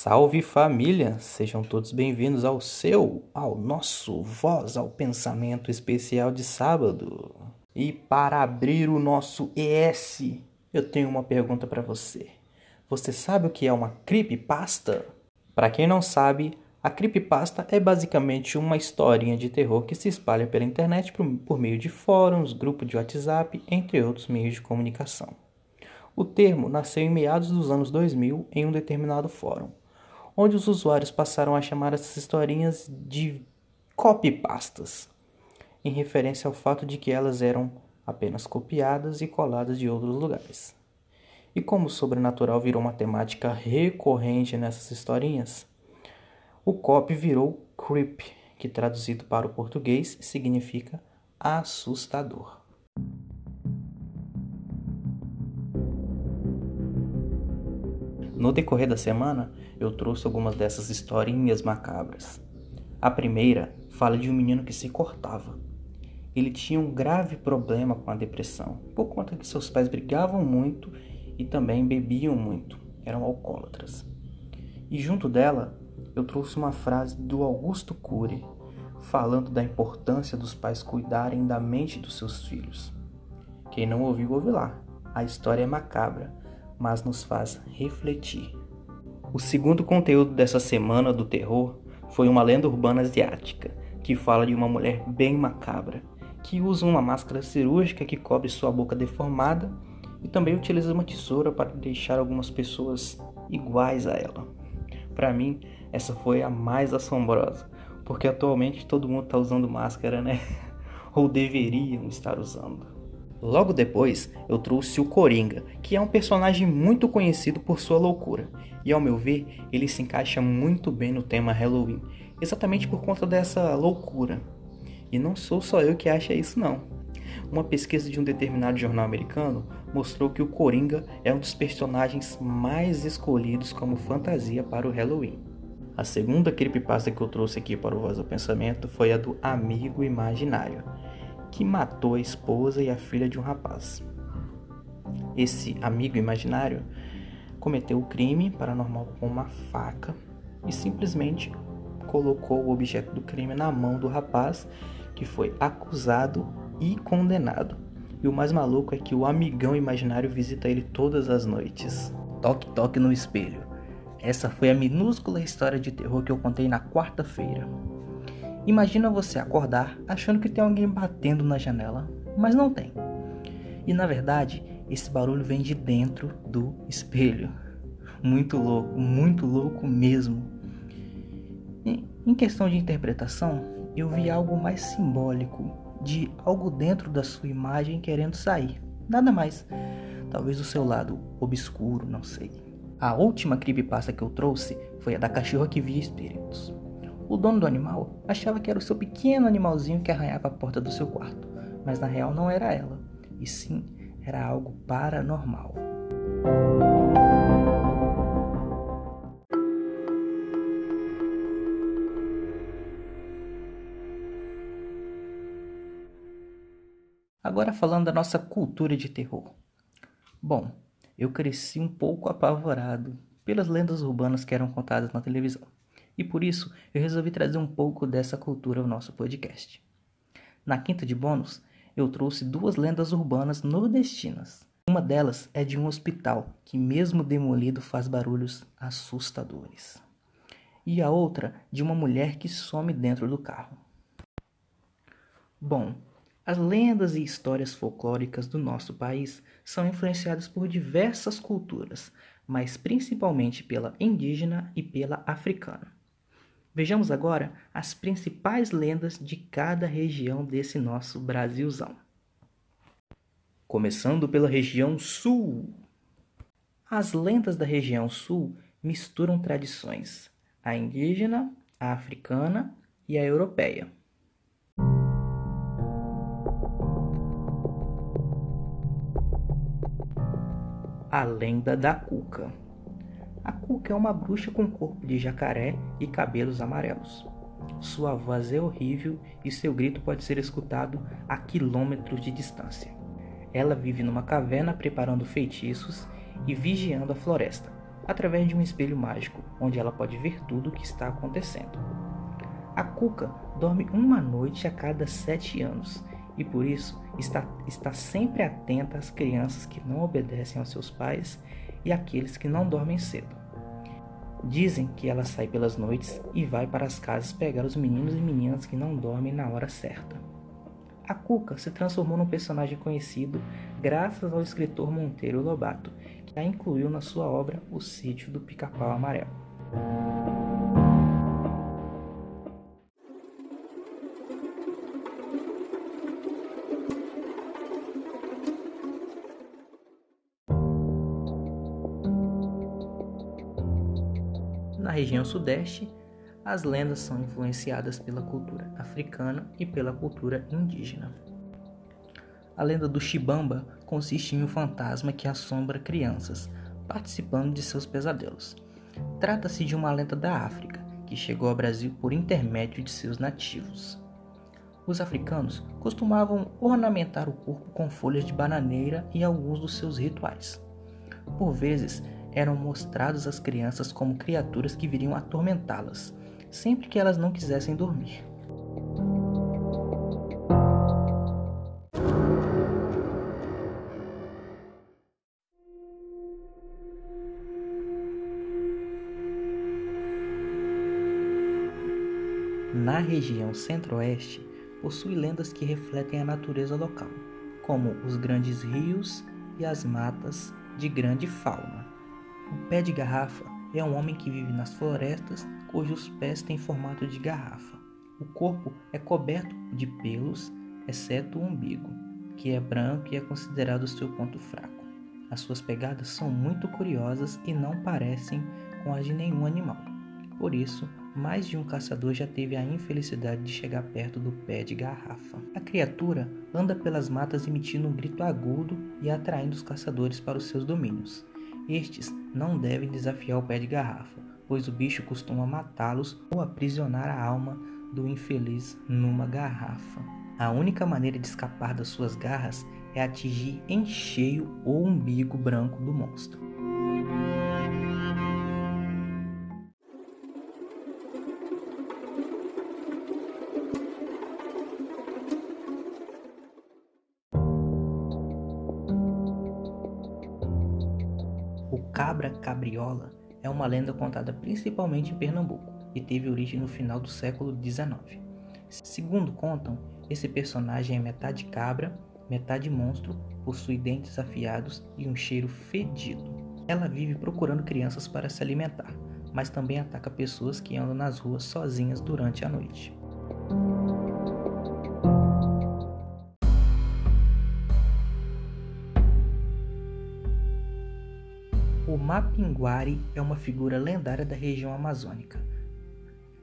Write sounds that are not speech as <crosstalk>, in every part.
Salve família, sejam todos bem-vindos ao seu, ao nosso Voz ao Pensamento especial de sábado. E para abrir o nosso ES, eu tenho uma pergunta para você. Você sabe o que é uma creepypasta? Para quem não sabe, a creepypasta é basicamente uma historinha de terror que se espalha pela internet por, por meio de fóruns, grupos de WhatsApp, entre outros meios de comunicação. O termo nasceu em meados dos anos 2000 em um determinado fórum, onde os usuários passaram a chamar essas historinhas de copypastas, em referência ao fato de que elas eram apenas copiadas e coladas de outros lugares. E como o sobrenatural virou uma temática recorrente nessas historinhas, o copy virou creep, que traduzido para o português significa assustador. No decorrer da semana, eu trouxe algumas dessas historinhas macabras. A primeira fala de um menino que se cortava. Ele tinha um grave problema com a depressão, por conta que seus pais brigavam muito e também bebiam muito, eram alcoólatras. E junto dela, eu trouxe uma frase do Augusto Cury, falando da importância dos pais cuidarem da mente dos seus filhos. Quem não ouviu, ouve lá. A história é macabra, mas nos faz refletir. O segundo conteúdo dessa semana do terror foi uma lenda urbana asiática que fala de uma mulher bem macabra que usa uma máscara cirúrgica que cobre sua boca deformada e também utiliza uma tesoura para deixar algumas pessoas iguais a ela. Para mim, essa foi a mais assombrosa, porque atualmente todo mundo está usando máscara, né? <laughs> Ou deveriam estar usando. Logo depois, eu trouxe o Coringa, que é um personagem muito conhecido por sua loucura, e ao meu ver, ele se encaixa muito bem no tema Halloween, exatamente por conta dessa loucura. E não sou só eu que acha isso não. Uma pesquisa de um determinado jornal americano mostrou que o Coringa é um dos personagens mais escolhidos como fantasia para o Halloween. A segunda creepypasta que eu trouxe aqui para o Voz do Pensamento foi a do Amigo Imaginário que matou a esposa e a filha de um rapaz. Esse amigo imaginário cometeu o crime paranormal com uma faca e simplesmente colocou o objeto do crime na mão do rapaz, que foi acusado e condenado. E o mais maluco é que o amigão imaginário visita ele todas as noites. Toque, toque no espelho. Essa foi a minúscula história de terror que eu contei na quarta-feira. Imagina você acordar achando que tem alguém batendo na janela, mas não tem. E na verdade, esse barulho vem de dentro do espelho. Muito louco, muito louco mesmo. Em questão de interpretação, eu vi algo mais simbólico, de algo dentro da sua imagem querendo sair. Nada mais. Talvez o seu lado obscuro, não sei. A última creepypasta que eu trouxe foi a da cachorra que via espíritos. O dono do animal achava que era o seu pequeno animalzinho que arranhava a porta do seu quarto, mas na real não era ela, e sim era algo paranormal. Agora falando da nossa cultura de terror. Bom, eu cresci um pouco apavorado pelas lendas urbanas que eram contadas na televisão. E por isso eu resolvi trazer um pouco dessa cultura ao nosso podcast. Na quinta de bônus, eu trouxe duas lendas urbanas nordestinas. Uma delas é de um hospital que, mesmo demolido, faz barulhos assustadores. E a outra de uma mulher que some dentro do carro. Bom, as lendas e histórias folclóricas do nosso país são influenciadas por diversas culturas, mas principalmente pela indígena e pela africana. Vejamos agora as principais lendas de cada região desse nosso Brasilzão. Começando pela região sul. As lendas da região sul misturam tradições, a indígena, a africana e a europeia. A lenda da cuca. A Cuca é uma bruxa com corpo de jacaré e cabelos amarelos. Sua voz é horrível e seu grito pode ser escutado a quilômetros de distância. Ela vive numa caverna preparando feitiços e vigiando a floresta, através de um espelho mágico, onde ela pode ver tudo o que está acontecendo. A Cuca dorme uma noite a cada sete anos e por isso está, está sempre atenta às crianças que não obedecem aos seus pais e àqueles que não dormem cedo. Dizem que ela sai pelas noites e vai para as casas pegar os meninos e meninas que não dormem na hora certa. A Cuca se transformou num personagem conhecido graças ao escritor Monteiro Lobato, que a incluiu na sua obra O Sítio do Pica-Pau Amarelo. Na região sudeste, as lendas são influenciadas pela cultura africana e pela cultura indígena. A lenda do Chibamba consiste em um fantasma que assombra crianças, participando de seus pesadelos. Trata-se de uma lenda da África, que chegou ao Brasil por intermédio de seus nativos. Os africanos costumavam ornamentar o corpo com folhas de bananeira e alguns dos seus rituais. Por vezes, eram mostrados às crianças como criaturas que viriam atormentá-las, sempre que elas não quisessem dormir. Na região centro-oeste, possui lendas que refletem a natureza local, como os grandes rios e as matas de grande fauna. O pé de garrafa é um homem que vive nas florestas cujos pés têm formato de garrafa. O corpo é coberto de pelos, exceto o umbigo, que é branco e é considerado seu ponto fraco. As suas pegadas são muito curiosas e não parecem com as de nenhum animal. Por isso, mais de um caçador já teve a infelicidade de chegar perto do pé de garrafa. A criatura anda pelas matas emitindo um grito agudo e atraindo os caçadores para os seus domínios. Estes não devem desafiar o pé de garrafa, pois o bicho costuma matá-los ou aprisionar a alma do infeliz numa garrafa. A única maneira de escapar das suas garras é atingir em cheio o umbigo branco do monstro. Cabra cabriola é uma lenda contada principalmente em Pernambuco e teve origem no final do século XIX. Segundo contam, esse personagem é metade cabra, metade monstro, possui dentes afiados e um cheiro fedido. Ela vive procurando crianças para se alimentar, mas também ataca pessoas que andam nas ruas sozinhas durante a noite. O Mapinguari é uma figura lendária da região amazônica.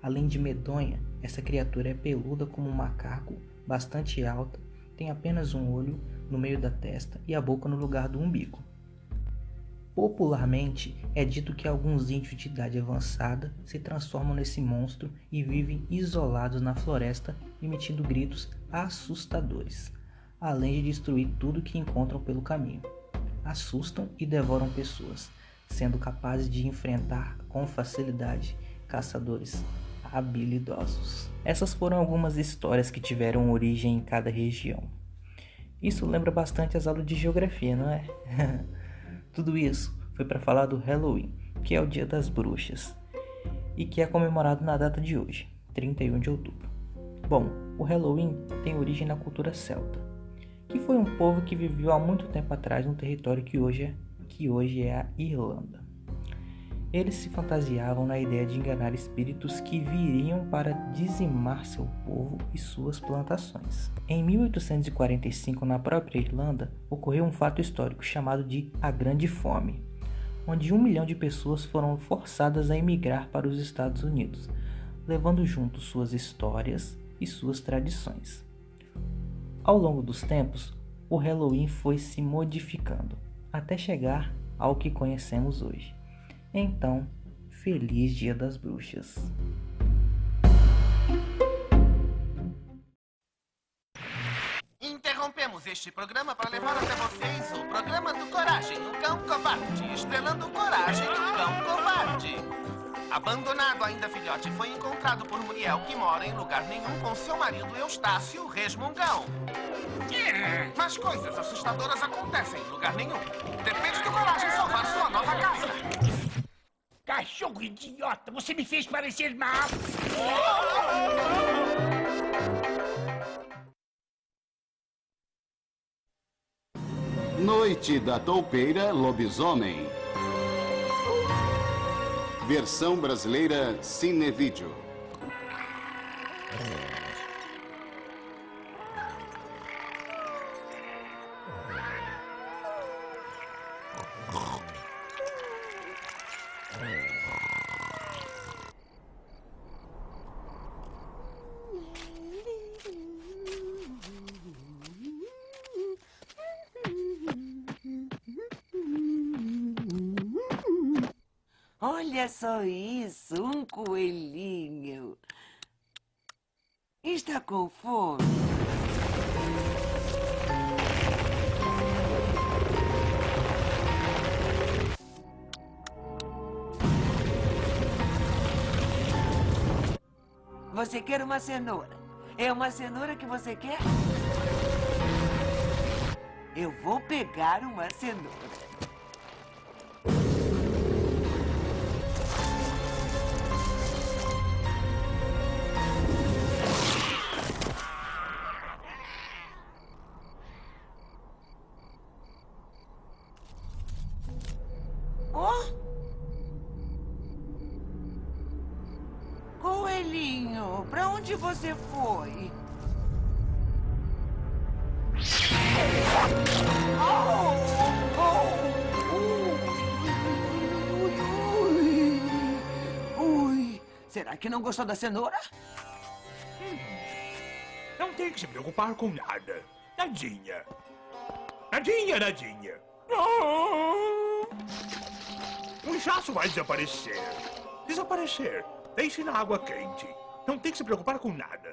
Além de medonha, essa criatura é peluda como um macaco, bastante alta, tem apenas um olho no meio da testa e a boca no lugar do umbigo. Popularmente, é dito que alguns índios de idade avançada se transformam nesse monstro e vivem isolados na floresta, emitindo gritos assustadores, além de destruir tudo que encontram pelo caminho assustam e devoram pessoas, sendo capazes de enfrentar com facilidade caçadores habilidosos. Essas foram algumas histórias que tiveram origem em cada região. Isso lembra bastante as aulas de geografia, não é? <laughs> Tudo isso foi para falar do Halloween, que é o Dia das Bruxas, e que é comemorado na data de hoje, 31 de outubro. Bom, o Halloween tem origem na cultura celta que foi um povo que viveu há muito tempo atrás no território que hoje é, que hoje é a Irlanda. Eles se fantasiavam na ideia de enganar espíritos que viriam para dizimar seu povo e suas plantações. Em 1845, na própria Irlanda, ocorreu um fato histórico chamado de A Grande Fome, onde um milhão de pessoas foram forçadas a emigrar para os Estados Unidos, levando junto suas histórias e suas tradições. Ao longo dos tempos, o Halloween foi se modificando até chegar ao que conhecemos hoje. Então, feliz Dia das Bruxas! Interrompemos este programa para levar até vocês o programa do Coragem, o Cão Covarde, estrelando Coragem, o Cão Covarde. Abandonado ainda filhote, foi encontrado por Muriel, que mora em lugar nenhum com seu marido Eustácio Resmungão. Mas coisas assustadoras acontecem em lugar nenhum. Depende do Coragem salvar sua nova casa. Cachorro idiota, você me fez parecer mal. Noite da Toupeira Lobisomem. Versão brasileira Cinevídeo. Olha só isso, um coelhinho. Está com fome? Você quer uma cenoura? É uma cenoura que você quer? Eu vou pegar uma cenoura. Onde você foi? Oh! Oh! Ui, ui, ui. Ui, será que não gostou da cenoura? Não tem que se preocupar com nada. Nadinha. Nadinha, nadinha. Oh! O inchaço vai desaparecer. Desaparecer. Deixe na água quente. Não tem que se preocupar com nada.